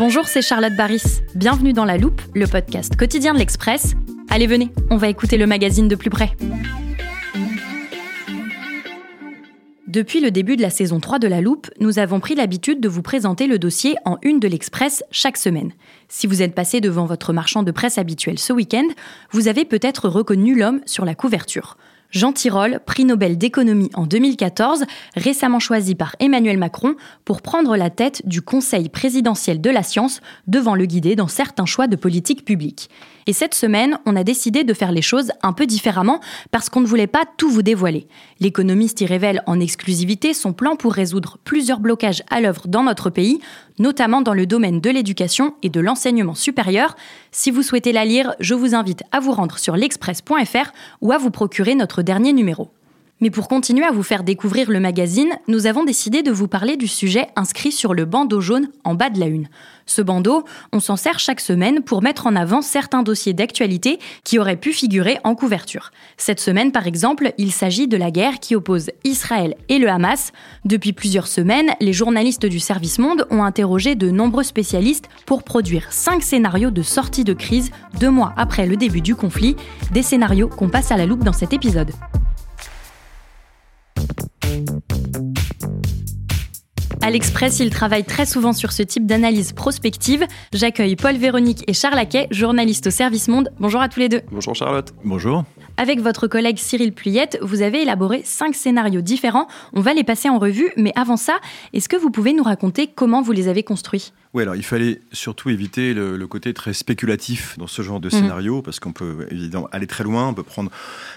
Bonjour, c'est Charlotte Baris. Bienvenue dans La Loupe, le podcast quotidien de l'Express. Allez, venez, on va écouter le magazine de plus près. Depuis le début de la saison 3 de La Loupe, nous avons pris l'habitude de vous présenter le dossier en une de l'Express chaque semaine. Si vous êtes passé devant votre marchand de presse habituel ce week-end, vous avez peut-être reconnu l'homme sur la couverture. Jean Tirole, prix Nobel d'économie en 2014, récemment choisi par Emmanuel Macron pour prendre la tête du Conseil présidentiel de la science devant le guider dans certains choix de politique publique. Et cette semaine, on a décidé de faire les choses un peu différemment parce qu'on ne voulait pas tout vous dévoiler. L'économiste y révèle en exclusivité son plan pour résoudre plusieurs blocages à l'œuvre dans notre pays, notamment dans le domaine de l'éducation et de l'enseignement supérieur. Si vous souhaitez la lire, je vous invite à vous rendre sur l'express.fr ou à vous procurer notre dernier numéro. Mais pour continuer à vous faire découvrir le magazine, nous avons décidé de vous parler du sujet inscrit sur le bandeau jaune en bas de la une. Ce bandeau, on s'en sert chaque semaine pour mettre en avant certains dossiers d'actualité qui auraient pu figurer en couverture. Cette semaine, par exemple, il s'agit de la guerre qui oppose Israël et le Hamas. Depuis plusieurs semaines, les journalistes du Service Monde ont interrogé de nombreux spécialistes pour produire cinq scénarios de sortie de crise deux mois après le début du conflit, des scénarios qu'on passe à la loupe dans cet épisode. À l'Express, ils travaillent très souvent sur ce type d'analyse prospective. J'accueille Paul Véronique et Charles Laquet, journalistes au Service Monde. Bonjour à tous les deux. Bonjour Charlotte. Bonjour. Avec votre collègue Cyril Pluyette, vous avez élaboré cinq scénarios différents. On va les passer en revue, mais avant ça, est-ce que vous pouvez nous raconter comment vous les avez construits? Oui, alors il fallait surtout éviter le, côté très spéculatif dans ce genre de mhm. scénario, parce qu'on peut évidemment aller très loin, on peut prendre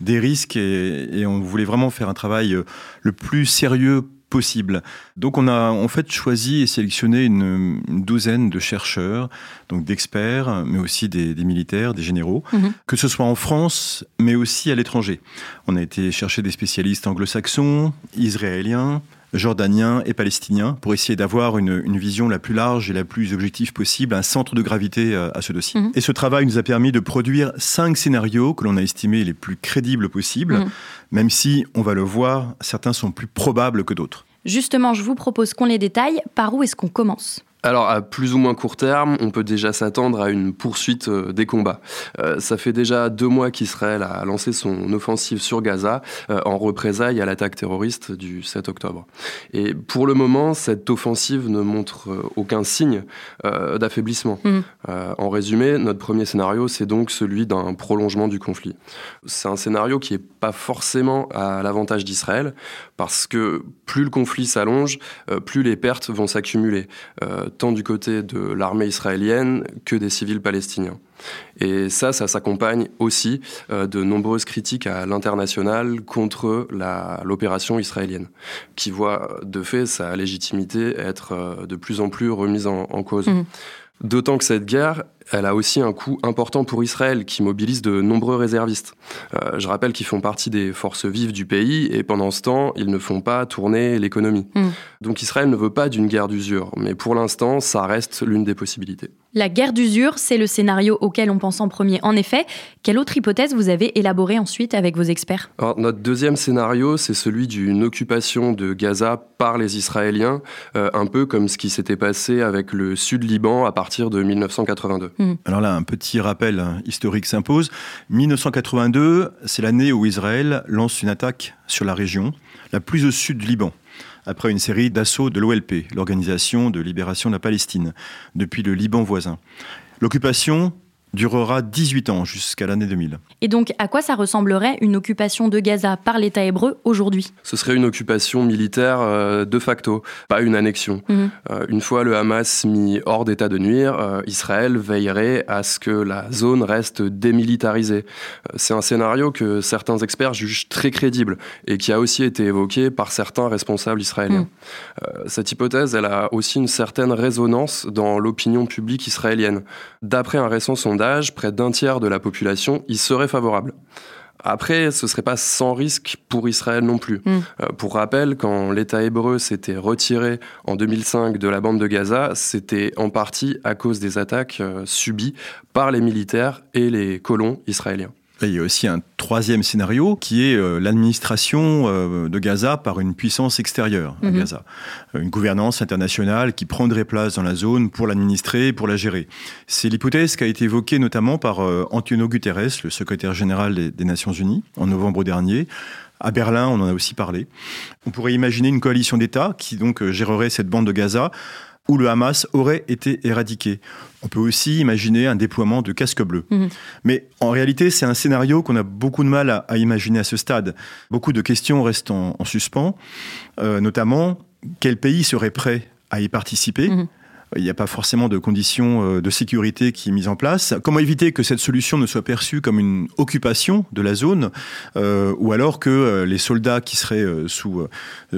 des risques, et, et on voulait vraiment faire un travail euh, le plus sérieux possible. Donc on a en fait choisi et sélectionné une, douzaine de chercheurs, donc d'experts, mais aussi des, militaires, des généraux, mhm. que ce soit en France, mais aussi à l'étranger. On a été chercher des spécialistes anglo-saxons, israéliens, jordaniens et palestiniens pour essayer d'avoir une, vision la plus large et la plus objective possible, un centre de gravité euh, à ce dossier. Mhm. Et ce travail nous a permis de produire cinq scénarios que l'on a estimés les plus crédibles possibles, mhm. même si, on va le voir, certains sont plus probables que d'autres. Justement, je vous propose qu'on les détaille. Par où est-ce qu'on commence? Alors, à plus ou moins court terme, on peut déjà s'attendre à une poursuite euh, des combats. Euh, ça fait déjà deux mois qu'Israël a lancé son offensive sur Gaza euh, en représailles à l'attaque terroriste du 7 octobre. Et pour le moment, cette offensive ne montre aucun signe d'affaiblissement. Mmh. en résumé, notre premier scénario, c'est donc celui d'un prolongement du conflit. C'est un scénario qui n'est pas forcément à l'avantage d'Israël, parce que plus le conflit s'allonge, plus les pertes vont s'accumuler tant du côté de l'armée israélienne que des civils palestiniens. Et ça, ça s'accompagne aussi euh, de nombreuses critiques à l'international contre l'opération israélienne, qui voit de fait sa légitimité être euh, de plus en plus remise en, cause. Mmh. D'autant que cette guerre, elle a aussi un coût important pour Israël, qui mobilise de nombreux réservistes. Euh, je rappelle qu'ils font partie des forces vives du pays, et pendant ce temps, ils ne font pas tourner l'économie. Hmm. Donc Israël ne veut pas d'une guerre d'usure, mais pour l'instant, ça reste l'une des possibilités. La guerre d'usure, c'est le scénario auquel on pense en premier. En effet, quelle autre hypothèse vous avez élaborée ensuite avec vos experts? Notre deuxième scénario, c'est celui d'une occupation de Gaza par les Israéliens, euh, un peu comme ce qui s'était passé avec le sud Liban à partir de 1982. Hmm. Alors là, un petit rappel historique s'impose. 1982, c'est l'année où Israël lance une attaque sur la région, la plus au sud du Liban après une série d'assauts de l'OLP, l'Organisation de libération de la Palestine, depuis le Liban voisin. L'occupation durera 18 ans jusqu'à l'année 2000. Et donc, à quoi ça ressemblerait une occupation de Gaza par l'État hébreu aujourd'hui? Ce serait une occupation militaire euh, de facto, pas une annexion. Mhm. Euh, une fois le Hamas mis hors d'état de nuire, euh, Israël veillerait à ce que la zone reste démilitarisée. C'est un scénario que certains experts jugent très crédible et qui a aussi été évoqué par certains responsables israéliens. Mhm. cette hypothèse, elle a aussi une certaine résonance dans l'opinion publique israélienne. D'après un récent sondage, près d'un tiers de la population y serait favorable. Après, ce serait pas sans risque pour Israël non plus. Hmm. Euh, pour rappel, quand l'État hébreu s'était retiré en 2005 de la bande de Gaza, c'était en partie à cause des attaques euh, subies par les militaires et les colons israéliens. Il y a aussi un troisième scénario qui est euh, l'administration euh, de Gaza par une puissance extérieure à mhm. Gaza. Euh, une gouvernance internationale qui prendrait place dans la zone pour l'administrer, pour la gérer. C'est l'hypothèse qui a été évoquée notamment par Antonio Guterres, le secrétaire général des, Nations Unies, en novembre dernier. À Berlin, on en a aussi parlé. On pourrait imaginer une coalition d'États qui donc gérerait cette bande de Gaza où le Hamas aurait été éradiqué. On peut aussi imaginer un déploiement de casques bleus. Mhm. Mais en réalité, c'est un scénario qu'on a beaucoup de mal à, imaginer à ce stade. Beaucoup de questions restent en, suspens, euh, notamment quel pays serait prêt à y participer mhm il n'y a pas forcément de conditions euh, de sécurité qui est mise en place. Comment éviter que cette solution ne soit perçue comme une occupation de la zone, euh, ou alors que euh, les soldats qui seraient sous,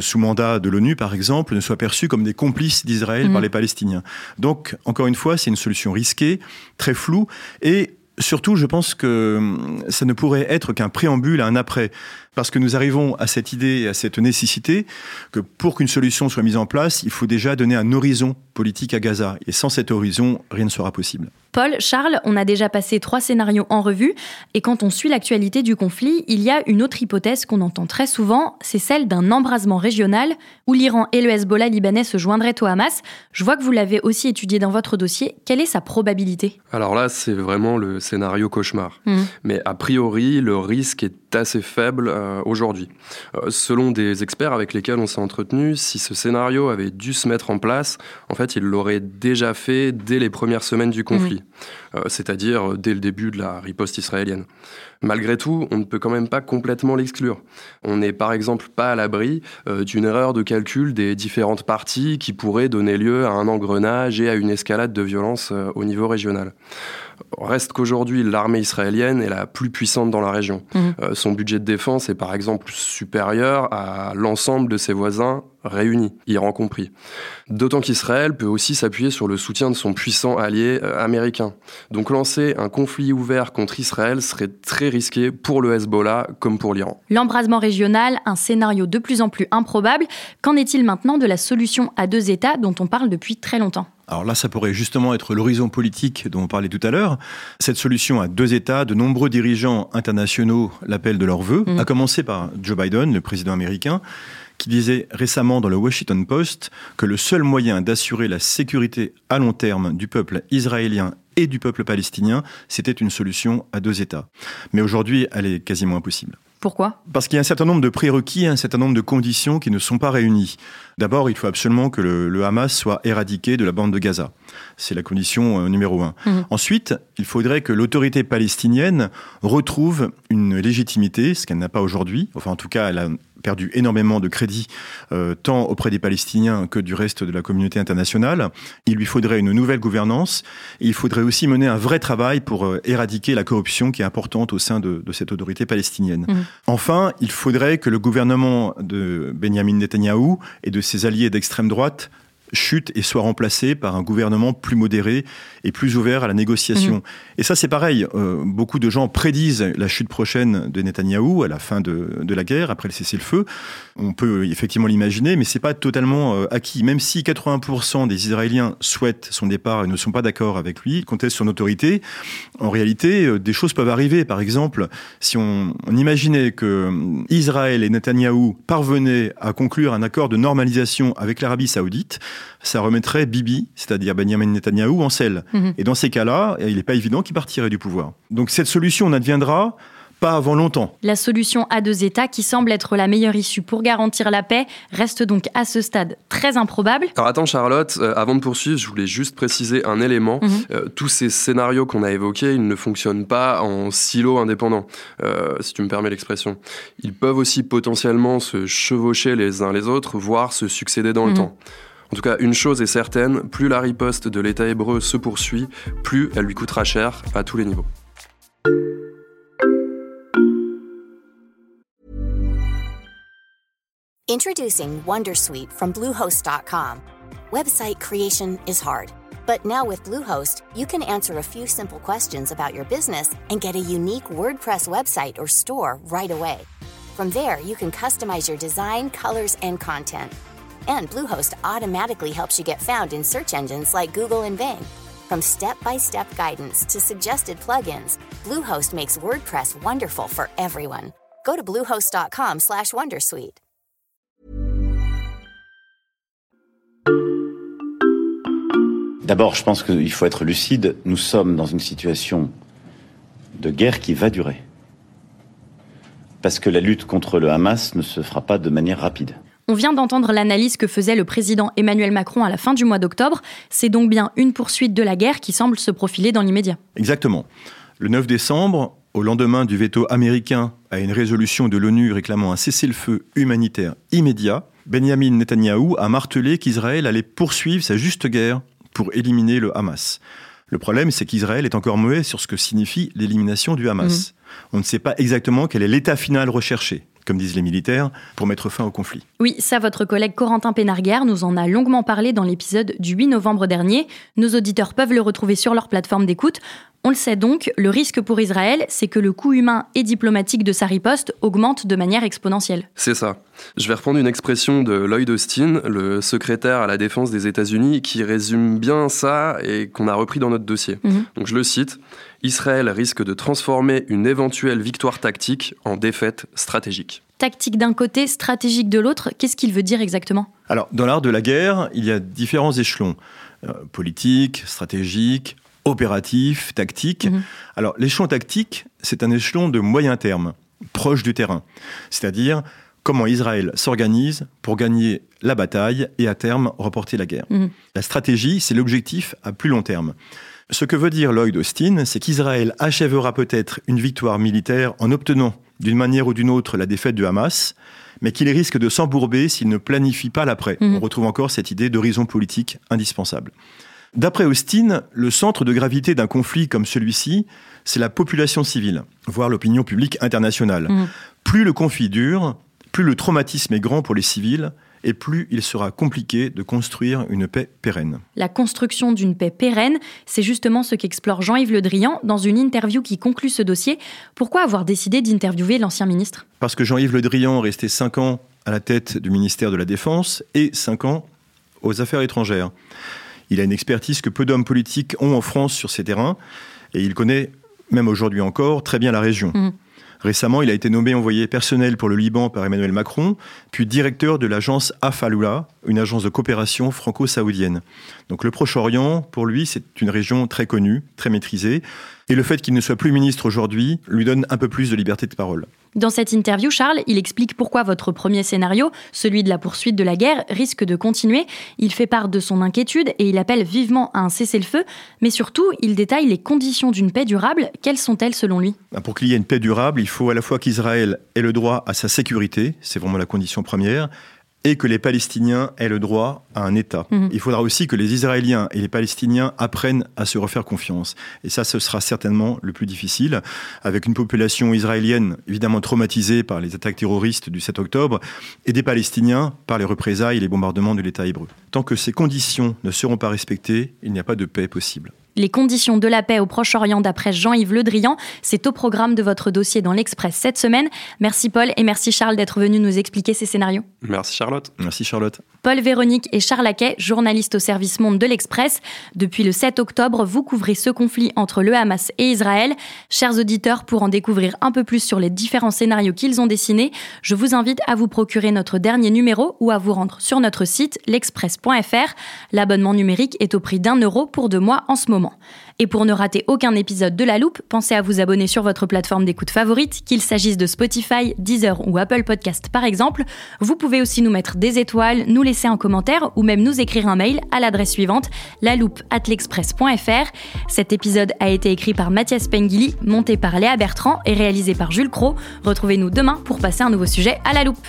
sous mandat de l'ONU, par exemple, ne soient perçus comme des complices d'Israël par mmh. les Palestiniens? Donc, encore une fois, c'est une solution risquée, très floue, et surtout, je pense que hum, ça ne pourrait être qu'un préambule à un après parce que nous arrivons à cette idée et à cette nécessité que pour qu'une solution soit mise en place, il faut déjà donner un horizon politique à Gaza. Et sans cet horizon, rien ne sera possible. Paul, Charles, on a déjà passé trois scénarios en revue, et quand on suit l'actualité du conflit, il y a une autre hypothèse qu'on entend très souvent, c'est celle d'un embrasement régional où l'Iran et le Hezbollah libanais se joindraient au Hamas. Je vois que vous l'avez aussi étudié dans votre dossier. Quelle est sa probabilité? Alors là, c'est vraiment le scénario cauchemar. Mmh. Mais a priori, le risque est assez faible. Euh, aujourd'hui. Euh, selon des experts avec lesquels on s'est entretenu, si ce scénario avait dû se mettre en place, en fait, il l'aurait déjà fait dès les premières semaines du conflit, mhm. euh, c'est-à-dire dès le début de la riposte israélienne. Malgré tout, on ne peut quand même pas complètement l'exclure. On n'est par exemple pas à l'abri d'une erreur de calcul des différentes parties qui pourrait donner lieu à un engrenage et à une escalade de violence au niveau régional. Reste qu'aujourd'hui, l'armée israélienne est la plus puissante dans la région. Mhm. Euh, son budget de défense est par exemple supérieur à l'ensemble de ses voisins réunis, Iran compris. D'autant qu'Israël peut aussi s'appuyer sur le soutien de son puissant allié euh, américain. Donc lancer un conflit ouvert contre Israël serait très risqué pour le Hezbollah comme pour l'Iran. L'embrasement régional, un scénario de plus en plus improbable. Qu'en est-il maintenant de la solution à deux États dont on parle depuis très longtemps? Alors là, ça pourrait justement être l'horizon politique dont on parlait tout à l'heure. Cette solution à deux États, de nombreux dirigeants internationaux l'appellent de leur vœu, mmh. à commencer par Joe Biden, le président américain, qui disait récemment dans le Washington Post que le seul moyen d'assurer la sécurité à long terme du peuple israélien et du peuple palestinien, c'était une solution à deux États. Mais aujourd'hui, elle est quasiment impossible. Pourquoi? Parce qu'il y a un certain nombre de prérequis, un certain nombre de conditions qui ne sont pas réunies. D'abord, il faut absolument que le, Hamas soit éradiqué de la bande de Gaza. C'est la condition euh, numéro un. Mhm. Ensuite, il faudrait que l'autorité palestinienne retrouve une légitimité, ce qu'elle n'a pas aujourd'hui. Enfin, en tout cas, elle a perdu énormément de crédit, euh, tant auprès des Palestiniens que du reste de la communauté internationale. Il lui faudrait une nouvelle gouvernance. il faudrait aussi mener un vrai travail pour euh, éradiquer la corruption qui est importante au sein de, cette autorité palestinienne. Mmh. Enfin, il faudrait que le gouvernement de Benjamin Netanyahou et de ses alliés d'extrême droite chute et soit remplacé par un gouvernement plus modéré et plus ouvert à la négociation. Mhm. Et ça, c'est pareil. Euh, beaucoup de gens prédisent la chute prochaine de Netanyahou à la fin de, de la guerre, après le cessez-le-feu. On peut effectivement l'imaginer, mais c'est pas totalement euh, acquis. Même si 80% des Israéliens souhaitent son départ et ne sont pas d'accord avec lui, contestent son autorité, en réalité, euh, des choses peuvent arriver. Par exemple, si on, on imaginait que Israël et Netanyahou parvenaient à conclure un accord de normalisation avec l'Arabie saoudite, ça remettrait Bibi, c'est-à-dire Benjamin Netanyahou, en selle. Mhm. Et dans ces cas-là, il n'est pas évident qu'il partirait du pouvoir. Donc cette solution n'adviendra pas avant longtemps. La solution à deux États, qui semble être la meilleure issue pour garantir la paix, reste donc à ce stade très improbable. Alors attends Charlotte, euh, avant de poursuivre, je voulais juste préciser un élément. Mhm. Euh, tous ces scénarios qu'on a évoqués, ils ne fonctionnent pas en silo indépendant, euh, si tu me permets l'expression. Ils peuvent aussi potentiellement se chevaucher les uns les autres, voire se succéder dans le Mhm. temps. En tout cas, une chose est certaine, plus la riposte de l'État hébreu se poursuit, plus elle lui coûtera cher à tous les niveaux. Introducing Wondersuite from Bluehost.com. Website creation is hard, but now with Bluehost, you can answer a few simple questions about your business and get a unique WordPress website or store right away. From there, you can customize your design, colors, and content. And Bluehost automatically helps you get found in search engines like Google and Bing. From step-by-step guidance to suggested plugins, Bluehost makes WordPress wonderful for everyone. Go to bluehost.com/wondersuite. D'abord, je pense qu'il faut être lucide. Nous sommes dans une situation de guerre qui va durer. Parce que la lutte contre le Hamas ne se fera pas de manière rapide. On vient d'entendre l'analyse que faisait le président Emmanuel Macron à la fin du mois d'octobre. C'est donc bien une poursuite de la guerre qui semble se profiler dans l'immédiat. Exactement. Le 9 décembre, au lendemain du veto américain à une résolution de l'ONU réclamant un cessez-le-feu humanitaire immédiat, Benjamin Netanyahou a martelé qu'Israël allait poursuivre sa juste guerre pour éliminer le Hamas. Le problème, c'est qu'Israël est encore mauvais sur ce que signifie l'élimination du Hamas. On ne sait pas exactement quel est l'état final recherché, comme disent les militaires, pour mettre fin au conflit. Oui, ça, votre collègue Corentin Pénarguer nous en a longuement parlé dans l'épisode du 8 novembre dernier. Nos auditeurs peuvent le retrouver sur leur plateforme d'écoute. On le sait donc, le risque pour Israël, c'est que le coût humain et diplomatique de sa riposte augmente de manière exponentielle. C'est ça. Je vais reprendre une expression de Lloyd Austin, le secrétaire à la défense des États-Unis, qui résume bien ça et qu'on a repris dans notre dossier. Mhm. Donc je le cite Israël risque de transformer une éventuelle victoire tactique en défaite stratégique. Tactique d'un côté, stratégique de l'autre, qu'est-ce qu'il veut dire exactement? Alors, dans l'art de la guerre, il y a différents échelons euh, politique, stratégique, opératif, tactique. Mhm. Alors, l'échelon tactique, c'est un échelon de moyen terme, proche du terrain. C'est-à-dire comment Israël s'organise pour gagner la bataille et à terme remporter la guerre. Mhm. La stratégie, c'est l'objectif à plus long terme. Ce que veut dire Lloyd Austin, c'est qu'Israël achèvera peut-être une victoire militaire en obtenant d'une manière ou d'une autre la défaite du Hamas, mais qu'il risque de s'embourber s'il ne planifie pas l'après. Mhm. On retrouve encore cette idée d'horizon politique indispensable. D'après Austin, le centre de gravité d'un conflit comme celui-ci, c'est la population civile, voire l'opinion publique internationale. Mhm. Plus le conflit dure, plus le traumatisme est grand pour les civils, et plus il sera compliqué de construire une paix pérenne. La construction d'une paix pérenne, c'est justement ce qu'explore Jean-Yves Le Drian dans une interview qui conclut ce dossier. Pourquoi avoir décidé d'interviewer l'ancien ministre? Parce que Jean-Yves Le Drian est resté 5 ans à la tête du ministère de la Défense et 5 ans aux affaires étrangères. Il a une expertise que peu d'hommes politiques ont en France sur ces terrains et il connaît, même aujourd'hui encore, très bien la région. Mhm. Récemment, il a été nommé envoyé personnel pour le Liban par Emmanuel Macron, puis directeur de l'agence Afaloula, une agence de coopération franco-saoudienne. Donc le Proche-Orient, pour lui, c'est une région très connue, très maîtrisée, et le fait qu'il ne soit plus ministre aujourd'hui lui donne un peu plus de liberté de parole. Dans cette interview, Charles, il explique pourquoi votre premier scénario, celui de la poursuite de la guerre, risque de continuer. Il fait part de son inquiétude et il appelle vivement à un cessez-le-feu. Mais surtout, il détaille les conditions d'une paix durable. Quelles sont-elles selon lui? Ben, Pour qu'il y ait une paix durable, il faut à la fois qu'Israël ait le droit à sa sécurité, c'est vraiment la condition première, et que les Palestiniens aient le droit à un État. Mhm. Il faudra aussi que les Israéliens et les Palestiniens apprennent à se refaire confiance. Et ça, ce sera certainement le plus difficile, avec une population israélienne évidemment traumatisée par les attaques terroristes du 7 octobre, et des Palestiniens par les représailles et les bombardements de l'État hébreu. Tant que ces conditions ne seront pas respectées, il n'y a pas de paix possible. Les conditions de la paix au Proche-Orient d'après Jean-Yves Le Drian, c'est au programme de votre dossier dans l'Express cette semaine. Merci Paul et merci Charles d'être venus nous expliquer ces scénarios. Merci Charlotte. Merci Charlotte. Paul Véronique et Charles Laquet, journalistes au service Monde de l'Express. Depuis le 7 octobre, vous couvrez ce conflit entre le Hamas et Israël. Chers auditeurs, pour en découvrir un peu plus sur les différents scénarios qu'ils ont dessinés, je vous invite à vous procurer notre dernier numéro ou à vous rendre sur notre site l'express.fr. L'abonnement numérique est au prix d'un euro pour deux mois en ce moment. Et pour ne rater aucun épisode de La Loupe, pensez à vous abonner sur votre plateforme d'écoute favorite, qu'il s'agisse de Spotify, Deezer ou Apple Podcast par exemple. Vous pouvez aussi nous mettre des étoiles, nous laisser un commentaire ou même nous écrire un mail à l'adresse suivante laloupe@l'express.fr. Cet épisode a été écrit par Mathias Pengili, monté par Léa Bertrand et réalisé par Jules Cro. Retrouvez-nous demain pour passer un nouveau sujet à la loupe.